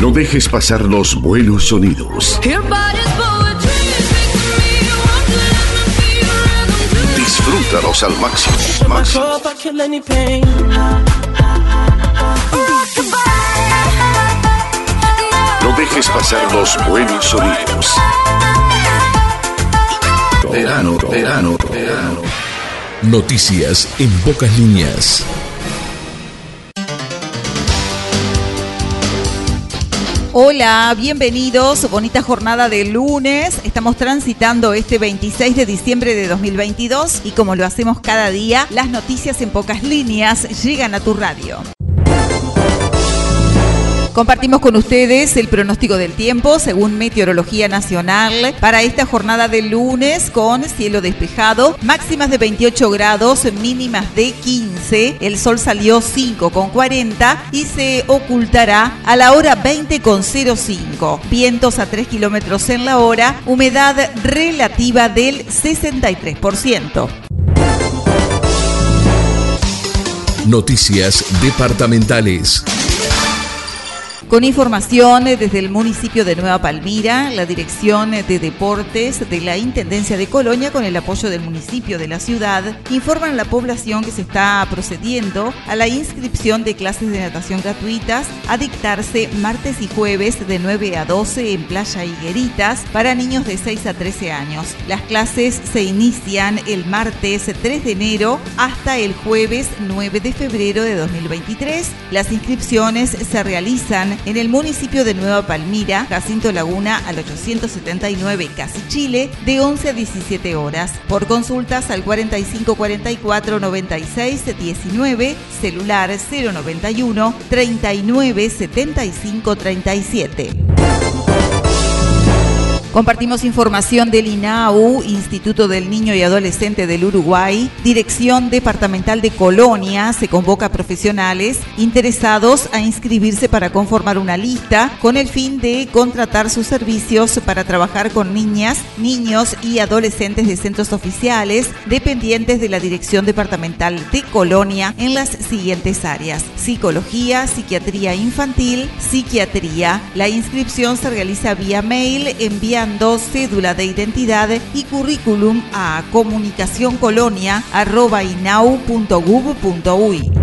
No dejes pasar los buenos sonidos. Disfrútalos al máximo. No dejes pasar los buenos sonidos. Verano, verano, verano. Noticias en pocas líneas. Hola, bienvenidos. Bonita jornada de lunes. Estamos transitando este 26 de diciembre de 2022 y como lo hacemos cada día, las noticias en pocas líneas llegan a tu radio. Compartimos con ustedes el pronóstico del tiempo según Meteorología Nacional para esta jornada de lunes con cielo despejado, máximas de 28 grados, mínimas de 15. El sol salió 5 con 40 y se ocultará a la hora 20 con 05. Vientos a 3 kilómetros en la hora, humedad relativa del 63%. Noticias departamentales. Con información desde el municipio de Nueva Palmira, la Dirección de Deportes de la Intendencia de Colonia, con el apoyo del municipio de la ciudad, informan a la población que se está procediendo a la inscripción de clases de natación gratuitas a dictarse martes y jueves de 9 a 12 en Playa Higueritas para niños de 6 a 13 años. Las clases se inician el martes 3 de enero hasta el jueves 9 de febrero de 2023. Las inscripciones se realizan en el municipio de Nueva Palmira, Jacinto Laguna al 879 Casi Chile, de 11 a 17 horas. Por consultas al 4544 96 19, celular 091 39 75 37. Compartimos información del INAU, Instituto del Niño y Adolescente del Uruguay, Dirección Departamental de Colonia, se convoca a profesionales interesados a inscribirse para conformar una lista con el fin de contratar sus servicios para trabajar con niñas, niños y adolescentes de centros oficiales dependientes de la Dirección Departamental de Colonia en las siguientes áreas: psicología, psiquiatría infantil, psiquiatría. La inscripción se realiza vía mail, envía cédula de identidad y currículum a comunicacioncolonia.inau.gov.uy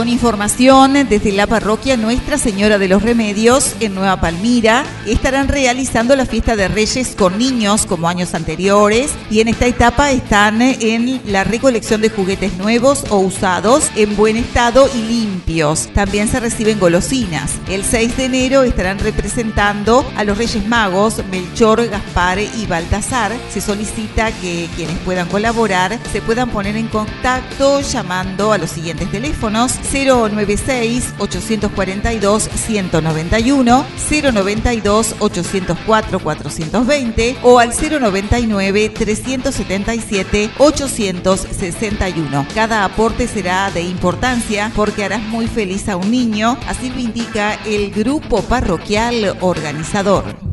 con información desde la parroquia Nuestra Señora de los Remedios en Nueva Palmira. Estarán realizando la fiesta de Reyes con niños como años anteriores y en esta etapa están en la recolección de juguetes nuevos o usados en buen estado y limpios. También se reciben golosinas. El 6 de enero estarán representando a los Reyes Magos Melchor, Gaspar y Baltasar. Se solicita que quienes puedan colaborar se puedan poner en contacto llamando a los siguientes teléfonos 096-842-191, 092-804-420 o al 099-377-861. Cada aporte será de importancia porque harás muy feliz a un niño, así lo indica el grupo parroquial organizador.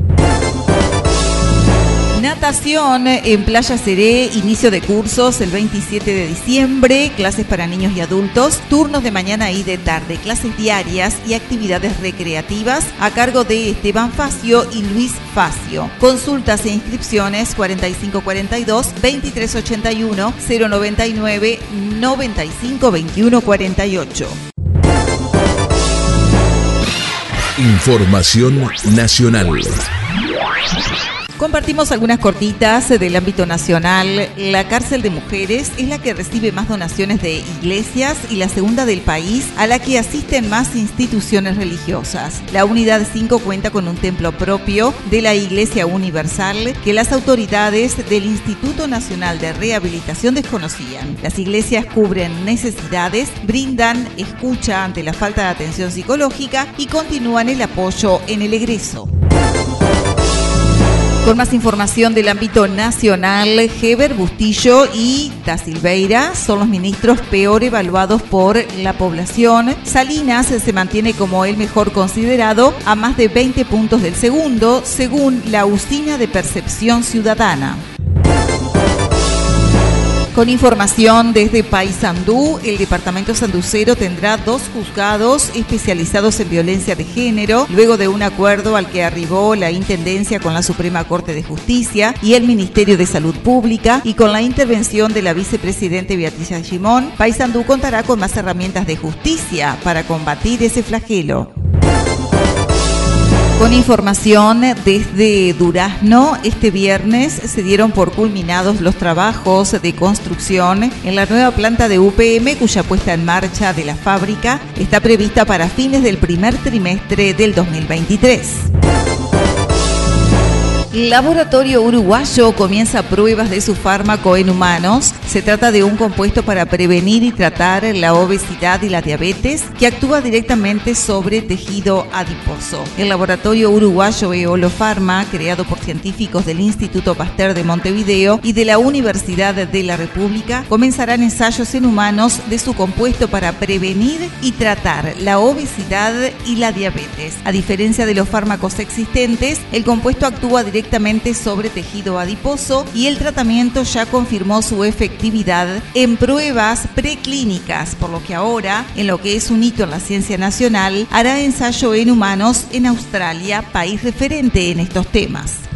Natación en Playa Seré, inicio de cursos el 27 de diciembre, clases para niños y adultos, turnos de mañana y de tarde, clases diarias y actividades recreativas a cargo de Esteban Facio y Luis Facio. Consultas e inscripciones 4542 2381 099 95 21 48. Información nacional. Compartimos algunas cortitas del ámbito nacional. La cárcel de mujeres es la que recibe más donaciones de iglesias y la segunda del país a la que asisten más instituciones religiosas. La unidad 5 cuenta con un templo propio de la Iglesia Universal que las autoridades del Instituto Nacional de Rehabilitación desconocían. Las iglesias cubren necesidades, brindan escucha ante la falta de atención psicológica y continúan el apoyo en el egreso. Con más información del ámbito nacional, Heber Bustillo y Da Silveira son los ministros peor evaluados por la población. Salinas se mantiene como el mejor considerado a más de 20 puntos del segundo, según la usina de percepción ciudadana. Con información desde Paysandú, el departamento sanducero tendrá dos juzgados especializados en violencia de género, luego de un acuerdo al que arribó la Intendencia con la Suprema Corte de Justicia y el Ministerio de Salud Pública y con la intervención de la vicepresidente Beatriz Gimón, Paysandú contará con más herramientas de justicia para combatir ese flagelo. Con información desde Durazno, este viernes se dieron por culminados los trabajos de construcción en la nueva planta de UPM cuya puesta en marcha de la fábrica está prevista para fines del primer trimestre del 2023. Laboratorio uruguayo comienza pruebas de su fármaco en humanos. Se trata de un compuesto para prevenir y tratar la obesidad y la diabetes que actúa directamente sobre tejido adiposo. El laboratorio uruguayo Eolofarma, creado por científicos del Instituto Pasteur de Montevideo y de la Universidad de la República, comenzarán ensayos en humanos de su compuesto para prevenir y tratar la obesidad y la diabetes. A diferencia de los fármacos existentes, el compuesto actúa directamente sobre tejido adiposo y el tratamiento ya confirmó su efectividad en pruebas preclínicas, por lo que ahora, en lo que es un hito en la ciencia nacional, hará ensayo en humanos en Australia, país referente en estos temas.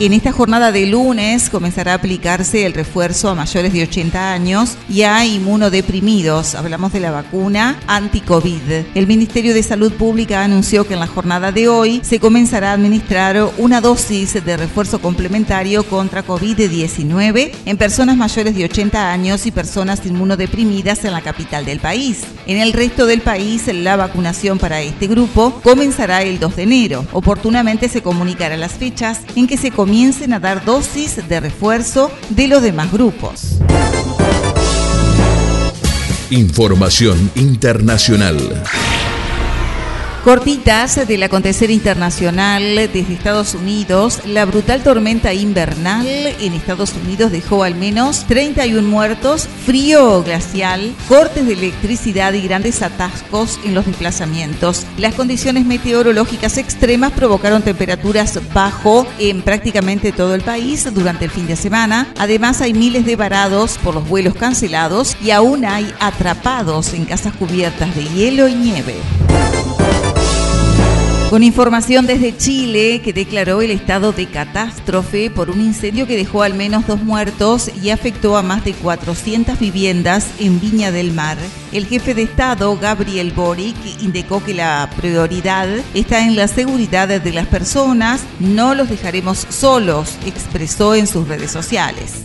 En esta jornada de lunes comenzará a aplicarse el refuerzo a mayores de 80 años y a inmunodeprimidos. Hablamos de la vacuna anti-COVID. El Ministerio de Salud Pública anunció que en la jornada de hoy se comenzará a administrar una dosis de refuerzo complementario contra COVID-19 en personas mayores de 80 años y personas inmunodeprimidas en la capital del país. En el resto del país, la vacunación para este grupo comenzará el 2 de enero. Oportunamente se comunicará las fechas en que se comiencen a dar dosis de refuerzo de los demás grupos. Información internacional. Cortitas del acontecer internacional desde Estados Unidos, la brutal tormenta invernal en Estados Unidos dejó al menos 31 muertos, frío glacial, cortes de electricidad y grandes atascos en los desplazamientos. Las condiciones meteorológicas extremas provocaron temperaturas bajo en prácticamente todo el país durante el fin de semana. Además hay miles de varados por los vuelos cancelados y aún hay atrapados en casas cubiertas de hielo y nieve. Con información desde Chile, que declaró el estado de catástrofe por un incendio que dejó al menos dos muertos y afectó a más de 400 viviendas en Viña del Mar. El jefe de Estado, Gabriel Boric, indicó que la prioridad está en la seguridad de las personas, no los dejaremos solos, expresó en sus redes sociales.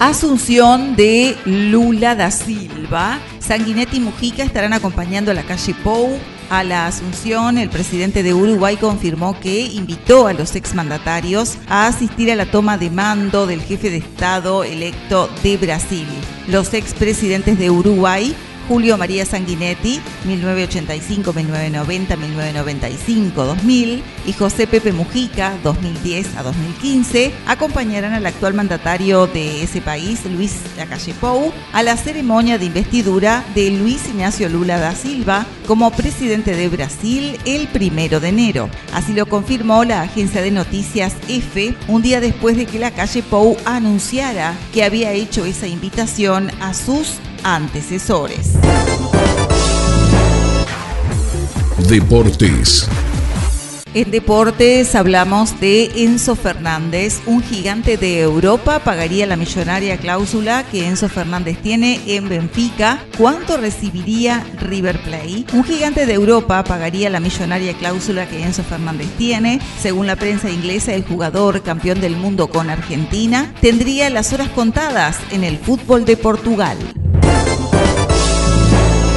Asunción de Lula da Silva. Sanguinetti y Mujica estarán acompañando a la calle Pou a la Asunción, el presidente de Uruguay confirmó que invitó a los exmandatarios a asistir a la toma de mando del jefe de Estado electo de Brasil. Los expresidentes de Uruguay Julio María Sanguinetti, 1985, 1990, 1995, 2000, y José Pepe Mujica, 2010 a 2015, acompañarán al actual mandatario de ese país, Luis Lacalle Pou, a la ceremonia de investidura de Luis Ignacio Lula da Silva como presidente de Brasil el primero de enero. Así lo confirmó la agencia de noticias EFE un día después de que la calle Pou anunciara que había hecho esa invitación a sus antecesores. Deportes. En deportes hablamos de Enzo Fernández, un gigante de Europa, pagaría la millonaria cláusula que Enzo Fernández tiene en Benfica. ¿Cuánto recibiría River Plate? Un gigante de Europa pagaría la millonaria cláusula que Enzo Fernández tiene. Según la prensa inglesa, el jugador campeón del mundo con Argentina tendría las horas contadas en el fútbol de Portugal.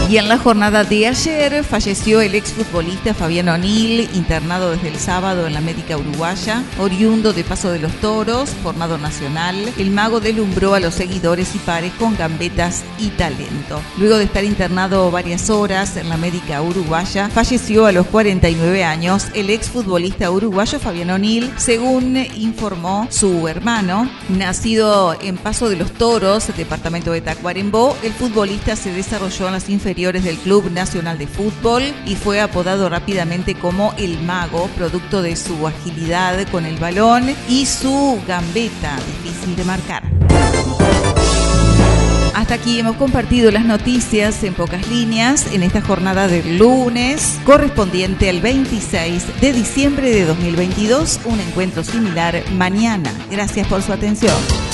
Y en la jornada de ayer falleció el exfutbolista Fabián O'Neill, internado desde el sábado en la médica uruguaya, oriundo de Paso de los Toros, formado nacional. El mago delumbró a los seguidores y pares con gambetas y talento. Luego de estar internado varias horas en la médica uruguaya, falleció a los 49 años el exfutbolista uruguayo Fabián O'Neill, según informó su hermano. Nacido en Paso de los Toros, departamento de Tacuarembó, el futbolista se desarrolló en las inferiores inferiores del Club Nacional de Fútbol y fue apodado rápidamente como el mago, producto de su agilidad con el balón y su gambeta difícil de marcar. Hasta aquí hemos compartido las noticias en pocas líneas en esta jornada del lunes correspondiente al 26 de diciembre de 2022. Un encuentro similar mañana. Gracias por su atención.